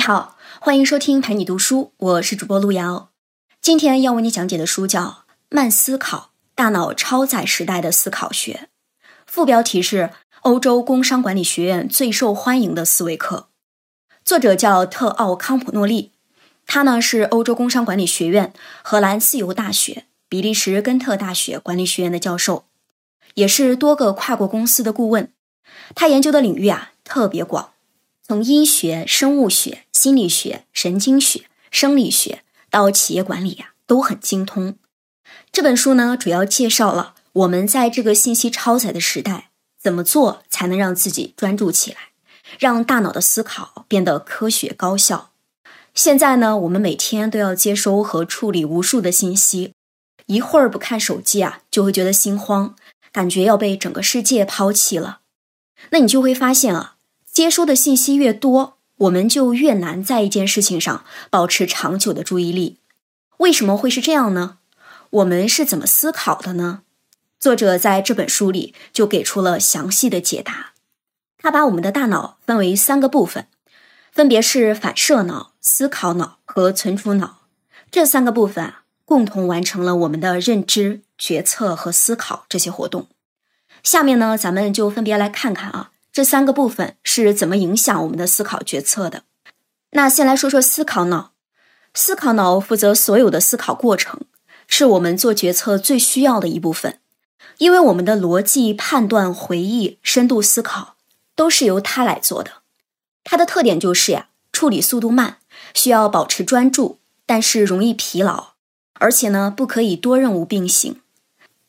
你好，欢迎收听陪你读书，我是主播路遥。今天要为你讲解的书叫《慢思考：大脑超载时代的思考学》，副标题是“欧洲工商管理学院最受欢迎的思维课”。作者叫特奥康普诺利，他呢是欧洲工商管理学院、荷兰自由大学、比利时根特大学管理学院的教授，也是多个跨国公司的顾问。他研究的领域啊特别广。从医学、生物学、心理学、神经学、生理学到企业管理呀，都很精通。这本书呢，主要介绍了我们在这个信息超载的时代，怎么做才能让自己专注起来，让大脑的思考变得科学高效。现在呢，我们每天都要接收和处理无数的信息，一会儿不看手机啊，就会觉得心慌，感觉要被整个世界抛弃了。那你就会发现啊。接收的信息越多，我们就越难在一件事情上保持长久的注意力。为什么会是这样呢？我们是怎么思考的呢？作者在这本书里就给出了详细的解答。他把我们的大脑分为三个部分，分别是反射脑、思考脑和存储脑。这三个部分啊，共同完成了我们的认知、决策和思考这些活动。下面呢，咱们就分别来看看啊。这三个部分是怎么影响我们的思考决策的？那先来说说思考脑。思考脑负责所有的思考过程，是我们做决策最需要的一部分，因为我们的逻辑判断、回忆、深度思考都是由它来做的。它的特点就是呀，处理速度慢，需要保持专注，但是容易疲劳，而且呢，不可以多任务并行。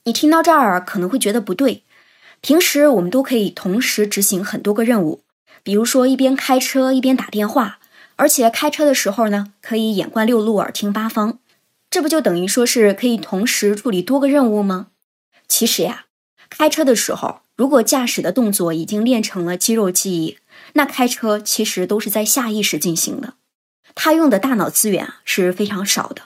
你听到这儿可能会觉得不对。平时我们都可以同时执行很多个任务，比如说一边开车一边打电话，而且开车的时候呢，可以眼观六路，耳听八方，这不就等于说是可以同时处理多个任务吗？其实呀，开车的时候，如果驾驶的动作已经练成了肌肉记忆，那开车其实都是在下意识进行的，他用的大脑资源是非常少的，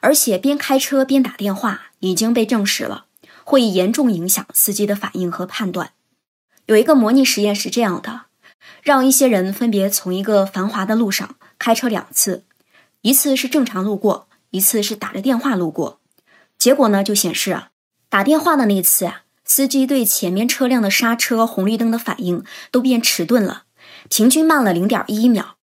而且边开车边打电话已经被证实了。会严重影响司机的反应和判断。有一个模拟实验是这样的：让一些人分别从一个繁华的路上开车两次，一次是正常路过，一次是打着电话路过。结果呢，就显示啊，打电话的那次啊，司机对前面车辆的刹车、红绿灯的反应都变迟钝了，平均慢了零点一秒。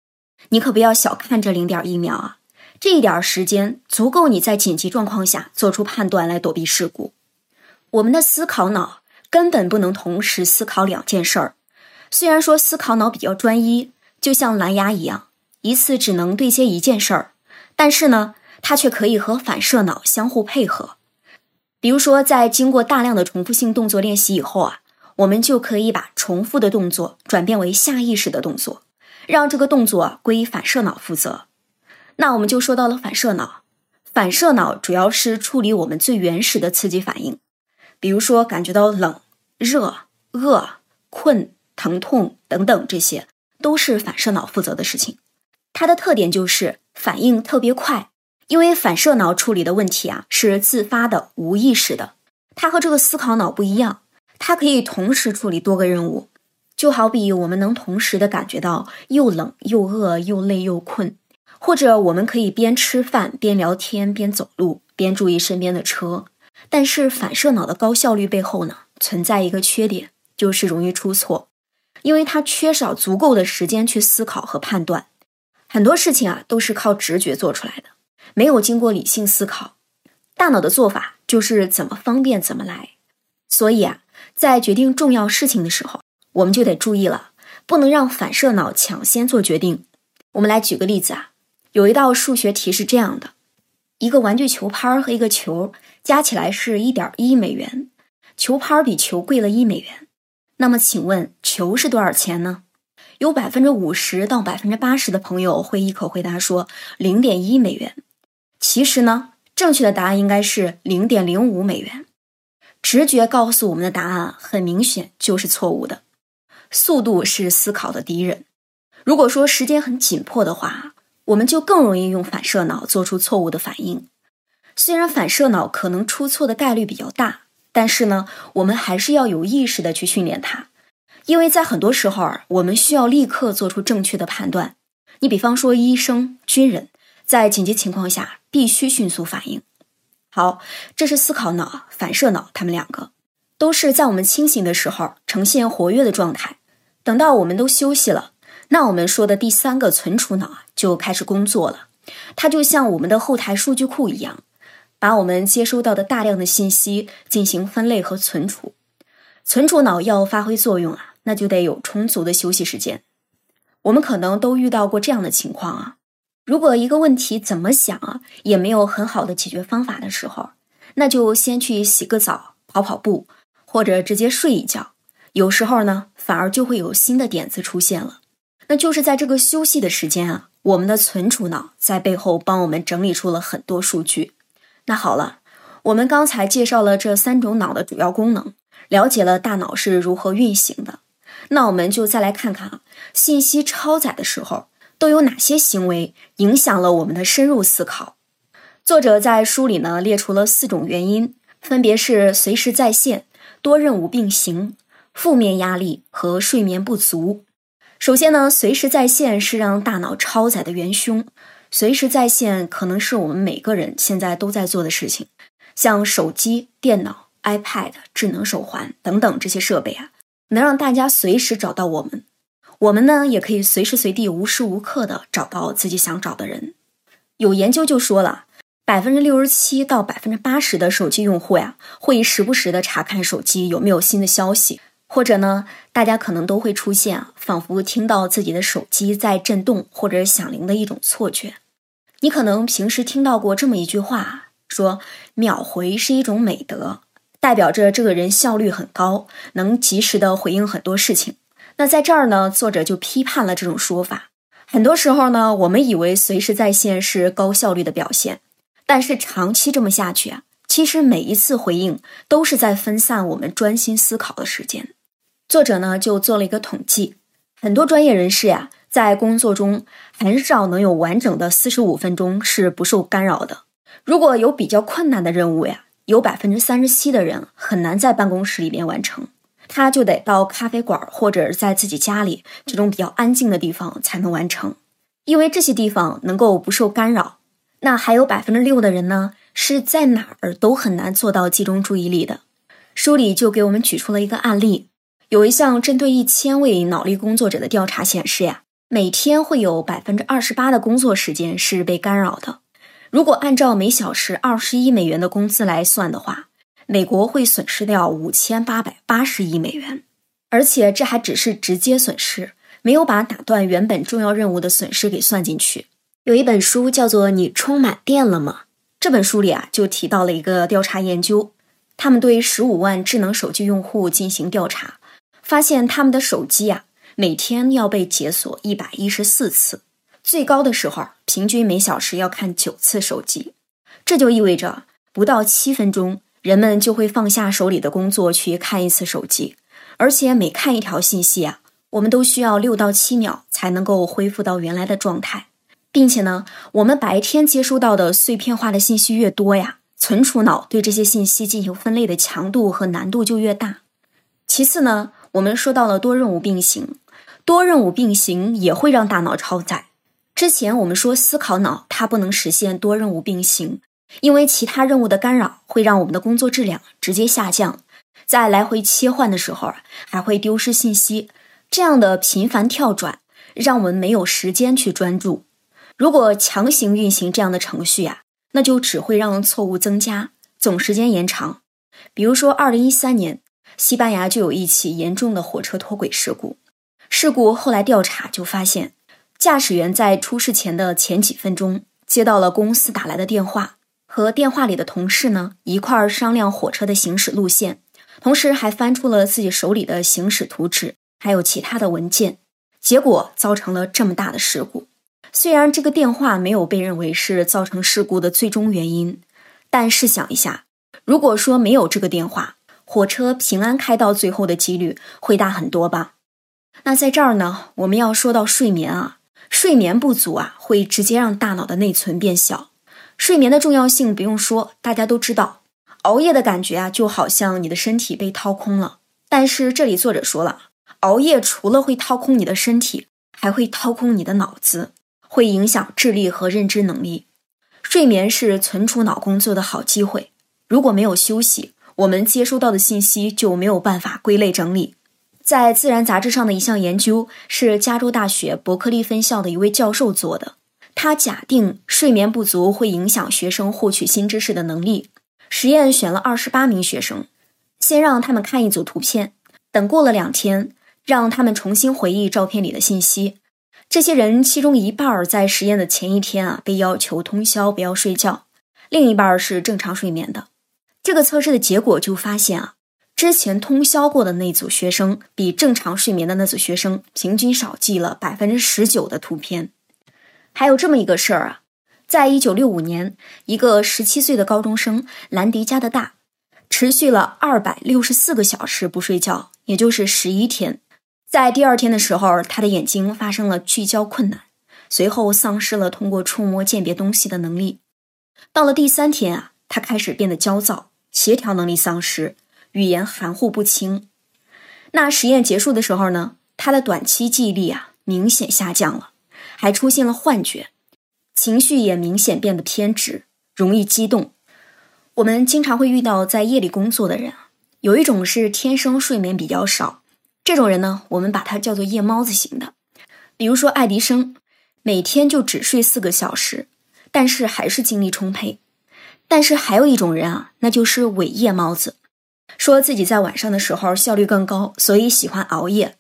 你可不要小看这零点一秒啊，这一点时间足够你在紧急状况下做出判断来躲避事故。我们的思考脑根本不能同时思考两件事儿。虽然说思考脑比较专一，就像蓝牙一样，一次只能对接一件事儿，但是呢，它却可以和反射脑相互配合。比如说，在经过大量的重复性动作练习以后啊，我们就可以把重复的动作转变为下意识的动作，让这个动作归反射脑负责。那我们就说到了反射脑，反射脑主要是处理我们最原始的刺激反应。比如说，感觉到冷、热、饿、困、疼痛等等，这些都是反射脑负责的事情。它的特点就是反应特别快，因为反射脑处理的问题啊是自发的、无意识的。它和这个思考脑不一样，它可以同时处理多个任务。就好比我们能同时的感觉到又冷又饿又累又困，或者我们可以边吃饭边聊天边走路边注意身边的车。但是反射脑的高效率背后呢，存在一个缺点，就是容易出错，因为它缺少足够的时间去思考和判断，很多事情啊都是靠直觉做出来的，没有经过理性思考。大脑的做法就是怎么方便怎么来，所以啊，在决定重要事情的时候，我们就得注意了，不能让反射脑抢先做决定。我们来举个例子啊，有一道数学题是这样的。一个玩具球拍和一个球加起来是一点一美元，球拍比球贵了一美元。那么，请问球是多少钱呢？有百分之五十到百分之八十的朋友会一口回答说零点一美元。其实呢，正确的答案应该是零点零五美元。直觉告诉我们的答案很明显就是错误的。速度是思考的敌人。如果说时间很紧迫的话。我们就更容易用反射脑做出错误的反应。虽然反射脑可能出错的概率比较大，但是呢，我们还是要有意识的去训练它，因为在很多时候，我们需要立刻做出正确的判断，你比方说医生、军人，在紧急情况下必须迅速反应。好，这是思考脑、反射脑，他们两个都是在我们清醒的时候呈现活跃的状态。等到我们都休息了，那我们说的第三个存储脑就开始工作了。它就像我们的后台数据库一样，把我们接收到的大量的信息进行分类和存储。存储脑要发挥作用啊，那就得有充足的休息时间。我们可能都遇到过这样的情况啊。如果一个问题怎么想啊，也没有很好的解决方法的时候，那就先去洗个澡、跑跑步，或者直接睡一觉。有时候呢，反而就会有新的点子出现了。那就是在这个休息的时间啊，我们的存储脑在背后帮我们整理出了很多数据。那好了，我们刚才介绍了这三种脑的主要功能，了解了大脑是如何运行的。那我们就再来看看啊，信息超载的时候。都有哪些行为影响了我们的深入思考？作者在书里呢列出了四种原因，分别是随时在线、多任务并行、负面压力和睡眠不足。首先呢，随时在线是让大脑超载的元凶。随时在线可能是我们每个人现在都在做的事情，像手机、电脑、iPad、智能手环等等这些设备啊，能让大家随时找到我们。我们呢，也可以随时随地、无时无刻的找到自己想找的人。有研究就说了，百分之六十七到百分之八十的手机用户呀，会时不时的查看手机有没有新的消息，或者呢，大家可能都会出现，仿佛听到自己的手机在震动或者响铃的一种错觉。你可能平时听到过这么一句话，说秒回是一种美德，代表着这个人效率很高，能及时的回应很多事情。那在这儿呢，作者就批判了这种说法。很多时候呢，我们以为随时在线是高效率的表现，但是长期这么下去啊，其实每一次回应都是在分散我们专心思考的时间。作者呢就做了一个统计，很多专业人士呀，在工作中很少能有完整的四十五分钟是不受干扰的。如果有比较困难的任务呀，有百分之三十七的人很难在办公室里边完成。他就得到咖啡馆或者在自己家里这种比较安静的地方才能完成，因为这些地方能够不受干扰。那还有百分之六的人呢，是在哪儿都很难做到集中注意力的。书里就给我们举出了一个案例，有一项针对一千位脑力工作者的调查显示呀，每天会有百分之二十八的工作时间是被干扰的。如果按照每小时二十一美元的工资来算的话。美国会损失掉五千八百八十亿美元，而且这还只是直接损失，没有把打断原本重要任务的损失给算进去。有一本书叫做《你充满电了吗》？这本书里啊就提到了一个调查研究，他们对十五万智能手机用户进行调查，发现他们的手机啊每天要被解锁一百一十四次，最高的时候平均每小时要看九次手机，这就意味着不到七分钟。人们就会放下手里的工作去看一次手机，而且每看一条信息啊，我们都需要六到七秒才能够恢复到原来的状态，并且呢，我们白天接收到的碎片化的信息越多呀，存储脑对这些信息进行分类的强度和难度就越大。其次呢，我们说到了多任务并行，多任务并行也会让大脑超载。之前我们说思考脑它不能实现多任务并行。因为其他任务的干扰会让我们的工作质量直接下降，在来回切换的时候还会丢失信息，这样的频繁跳转让我们没有时间去专注。如果强行运行这样的程序呀，那就只会让错误增加，总时间延长。比如说，二零一三年，西班牙就有一起严重的火车脱轨事故，事故后来调查就发现，驾驶员在出事前的前几分钟接到了公司打来的电话。和电话里的同事呢一块儿商量火车的行驶路线，同时还翻出了自己手里的行驶图纸，还有其他的文件，结果造成了这么大的事故。虽然这个电话没有被认为是造成事故的最终原因，但试想一下，如果说没有这个电话，火车平安开到最后的几率会大很多吧？那在这儿呢，我们要说到睡眠啊，睡眠不足啊，会直接让大脑的内存变小。睡眠的重要性不用说，大家都知道。熬夜的感觉啊，就好像你的身体被掏空了。但是这里作者说了，熬夜除了会掏空你的身体，还会掏空你的脑子。会影响智力和认知能力。睡眠是存储脑工作的好机会。如果没有休息，我们接收到的信息就没有办法归类整理。在《自然》杂志上的一项研究是加州大学伯克利分校的一位教授做的。他假定睡眠不足会影响学生获取新知识的能力。实验选了二十八名学生，先让他们看一组图片，等过了两天，让他们重新回忆照片里的信息。这些人其中一半儿在实验的前一天啊被要求通宵不要睡觉，另一半儿是正常睡眠的。这个测试的结果就发现啊，之前通宵过的那组学生比正常睡眠的那组学生平均少记了百分之十九的图片。还有这么一个事儿啊，在一九六五年，一个十七岁的高中生兰迪加的大，持续了二百六十四个小时不睡觉，也就是十一天。在第二天的时候，他的眼睛发生了聚焦困难，随后丧失了通过触摸鉴别东西的能力。到了第三天啊，他开始变得焦躁。协调能力丧失，语言含糊不清。那实验结束的时候呢？他的短期记忆力啊明显下降了，还出现了幻觉，情绪也明显变得偏执，容易激动。我们经常会遇到在夜里工作的人，有一种是天生睡眠比较少，这种人呢，我们把他叫做夜猫子型的。比如说爱迪生，每天就只睡四个小时，但是还是精力充沛。但是还有一种人啊，那就是伪夜猫子，说自己在晚上的时候效率更高，所以喜欢熬夜。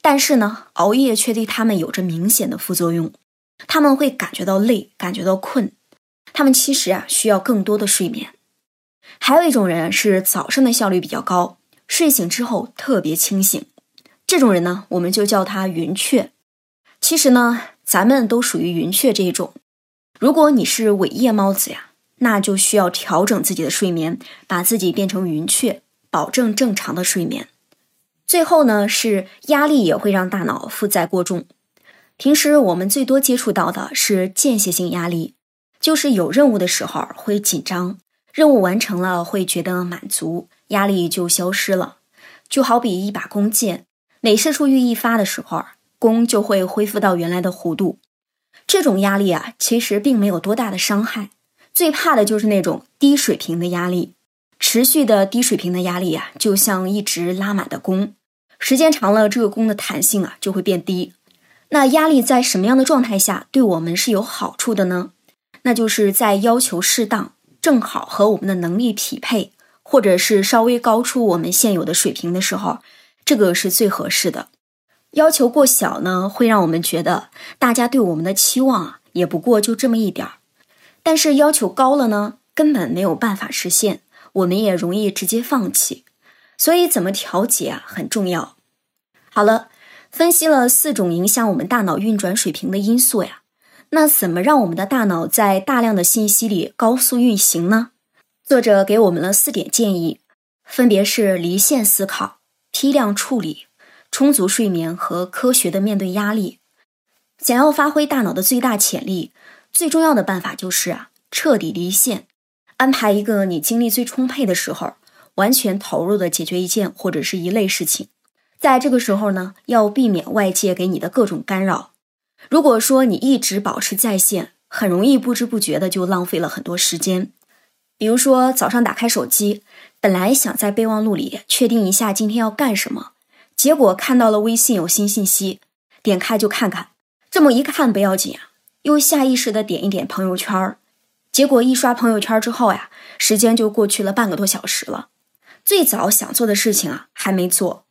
但是呢，熬夜却对他们有着明显的副作用，他们会感觉到累，感觉到困。他们其实啊需要更多的睡眠。还有一种人是早上的效率比较高，睡醒之后特别清醒。这种人呢，我们就叫他云雀。其实呢，咱们都属于云雀这一种。如果你是伪夜猫子呀。那就需要调整自己的睡眠，把自己变成云雀，保证正常的睡眠。最后呢，是压力也会让大脑负载过重。平时我们最多接触到的是间歇性压力，就是有任务的时候会紧张，任务完成了会觉得满足，压力就消失了。就好比一把弓箭，每射出去一发的时候，弓就会恢复到原来的弧度。这种压力啊，其实并没有多大的伤害。最怕的就是那种低水平的压力，持续的低水平的压力啊，就像一直拉满的弓，时间长了，这个弓的弹性啊就会变低。那压力在什么样的状态下对我们是有好处的呢？那就是在要求适当、正好和我们的能力匹配，或者是稍微高出我们现有的水平的时候，这个是最合适的。要求过小呢，会让我们觉得大家对我们的期望啊，也不过就这么一点儿。但是要求高了呢，根本没有办法实现，我们也容易直接放弃。所以怎么调节啊，很重要。好了，分析了四种影响我们大脑运转水平的因素呀，那怎么让我们的大脑在大量的信息里高速运行呢？作者给我们了四点建议，分别是离线思考、批量处理、充足睡眠和科学的面对压力。想要发挥大脑的最大潜力。最重要的办法就是啊，彻底离线，安排一个你精力最充沛的时候，完全投入的解决一件或者是一类事情。在这个时候呢，要避免外界给你的各种干扰。如果说你一直保持在线，很容易不知不觉的就浪费了很多时间。比如说早上打开手机，本来想在备忘录里确定一下今天要干什么，结果看到了微信有新信息，点开就看看，这么一看不要紧啊。又下意识的点一点朋友圈儿，结果一刷朋友圈之后呀，时间就过去了半个多小时了。最早想做的事情啊，还没做。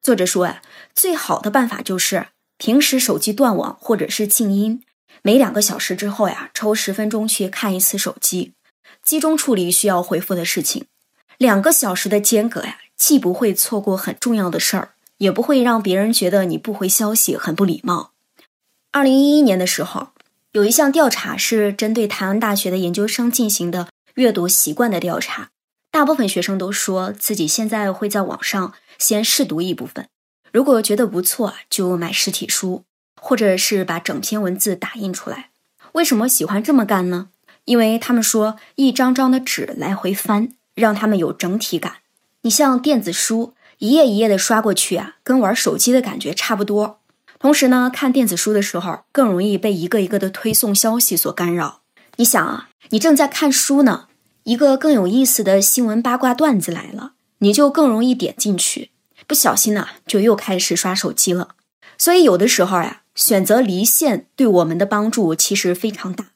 作者说呀，最好的办法就是平时手机断网或者是静音，每两个小时之后呀，抽十分钟去看一次手机，集中处理需要回复的事情。两个小时的间隔呀，既不会错过很重要的事儿，也不会让别人觉得你不回消息很不礼貌。二零一一年的时候。有一项调查是针对台湾大学的研究生进行的阅读习惯的调查，大部分学生都说自己现在会在网上先试读一部分，如果觉得不错，就买实体书，或者是把整篇文字打印出来。为什么喜欢这么干呢？因为他们说一张张的纸来回翻，让他们有整体感。你像电子书，一页一页的刷过去啊，跟玩手机的感觉差不多。同时呢，看电子书的时候更容易被一个一个的推送消息所干扰。你想啊，你正在看书呢，一个更有意思的新闻八卦段子来了，你就更容易点进去，不小心呢就又开始刷手机了。所以有的时候呀，选择离线对我们的帮助其实非常大。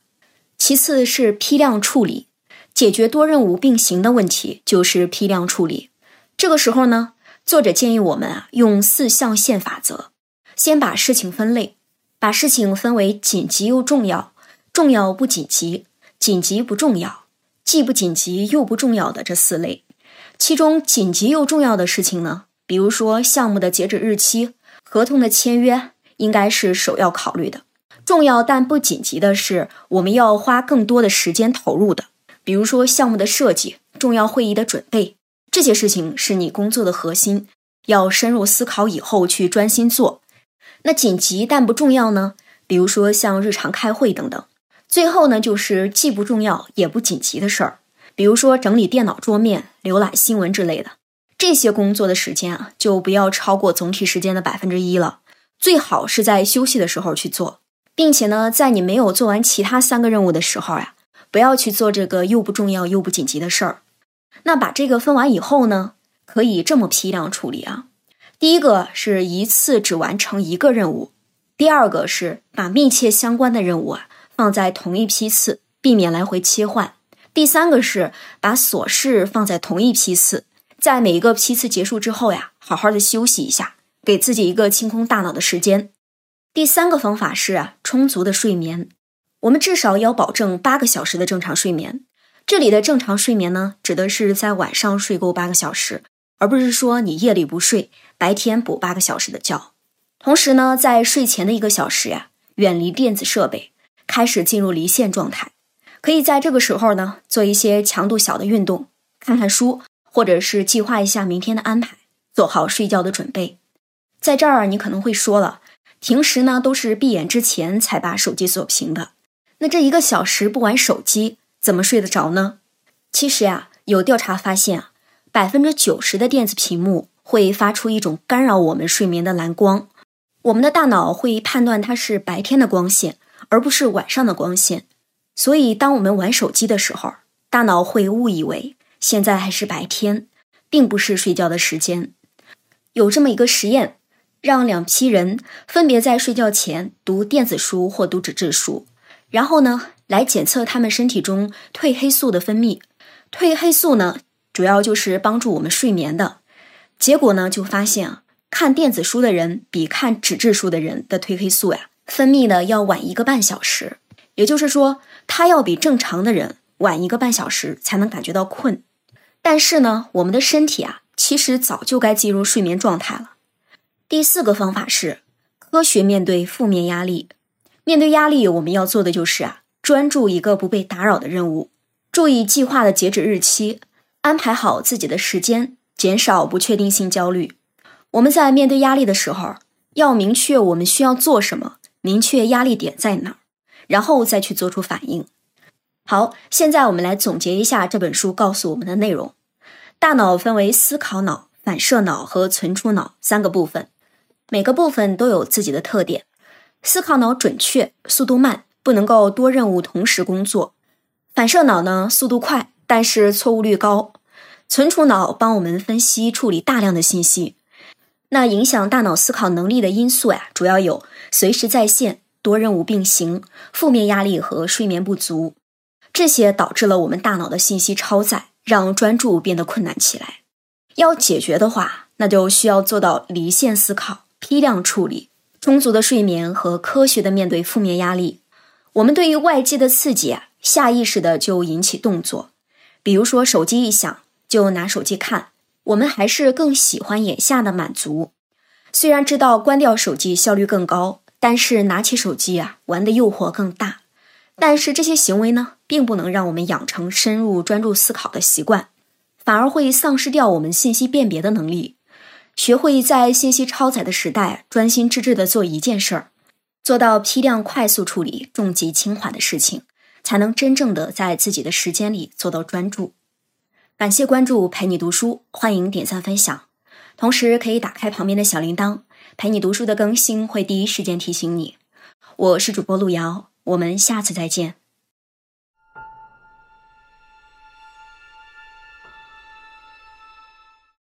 其次是批量处理，解决多任务并行的问题就是批量处理。这个时候呢，作者建议我们啊用四象限法则。先把事情分类，把事情分为紧急又重要、重要不紧急、紧急不重要、既不紧急又不重要的这四类。其中紧急又重要的事情呢，比如说项目的截止日期、合同的签约，应该是首要考虑的。重要但不紧急的是我们要花更多的时间投入的，比如说项目的设计、重要会议的准备，这些事情是你工作的核心，要深入思考以后去专心做。那紧急但不重要呢？比如说像日常开会等等。最后呢，就是既不重要也不紧急的事儿，比如说整理电脑桌面、浏览新闻之类的。这些工作的时间啊，就不要超过总体时间的百分之一了。最好是在休息的时候去做，并且呢，在你没有做完其他三个任务的时候呀，不要去做这个又不重要又不紧急的事儿。那把这个分完以后呢，可以这么批量处理啊。第一个是一次只完成一个任务，第二个是把密切相关的任务啊放在同一批次，避免来回切换。第三个是把琐事放在同一批次，在每一个批次结束之后呀，好好的休息一下，给自己一个清空大脑的时间。第三个方法是啊，充足的睡眠，我们至少要保证八个小时的正常睡眠。这里的正常睡眠呢，指的是在晚上睡够八个小时。而不是说你夜里不睡，白天补八个小时的觉。同时呢，在睡前的一个小时呀，远离电子设备，开始进入离线状态。可以在这个时候呢，做一些强度小的运动，看看书，或者是计划一下明天的安排，做好睡觉的准备。在这儿，你可能会说了，平时呢都是闭眼之前才把手机锁屏的，那这一个小时不玩手机，怎么睡得着呢？其实呀，有调查发现啊。百分之九十的电子屏幕会发出一种干扰我们睡眠的蓝光，我们的大脑会判断它是白天的光线，而不是晚上的光线。所以，当我们玩手机的时候，大脑会误以为现在还是白天，并不是睡觉的时间。有这么一个实验，让两批人分别在睡觉前读电子书或读纸质书，然后呢，来检测他们身体中褪黑素的分泌。褪黑素呢？主要就是帮助我们睡眠的，结果呢，就发现啊，看电子书的人比看纸质书的人的褪黑素呀分泌的要晚一个半小时，也就是说，他要比正常的人晚一个半小时才能感觉到困。但是呢，我们的身体啊，其实早就该进入睡眠状态了。第四个方法是科学面对负面压力。面对压力，我们要做的就是啊，专注一个不被打扰的任务，注意计划的截止日期。安排好自己的时间，减少不确定性焦虑。我们在面对压力的时候，要明确我们需要做什么，明确压力点在哪儿，然后再去做出反应。好，现在我们来总结一下这本书告诉我们的内容。大脑分为思考脑、反射脑和存储脑三个部分，每个部分都有自己的特点。思考脑准确，速度慢，不能够多任务同时工作。反射脑呢，速度快。但是错误率高，存储脑帮我们分析处理大量的信息。那影响大脑思考能力的因素呀，主要有随时在线、多任务并行、负面压力和睡眠不足，这些导致了我们大脑的信息超载，让专注变得困难起来。要解决的话，那就需要做到离线思考、批量处理、充足的睡眠和科学的面对负面压力。我们对于外界的刺激啊，下意识的就引起动作。比如说，手机一响就拿手机看，我们还是更喜欢眼下的满足。虽然知道关掉手机效率更高，但是拿起手机啊，玩的诱惑更大。但是这些行为呢，并不能让我们养成深入专注思考的习惯，反而会丧失掉我们信息辨别的能力。学会在信息超载的时代，专心致志的做一件事儿，做到批量快速处理重疾轻缓的事情。才能真正的在自己的时间里做到专注。感谢关注，陪你读书，欢迎点赞分享，同时可以打开旁边的小铃铛，陪你读书的更新会第一时间提醒你。我是主播路遥，我们下次再见。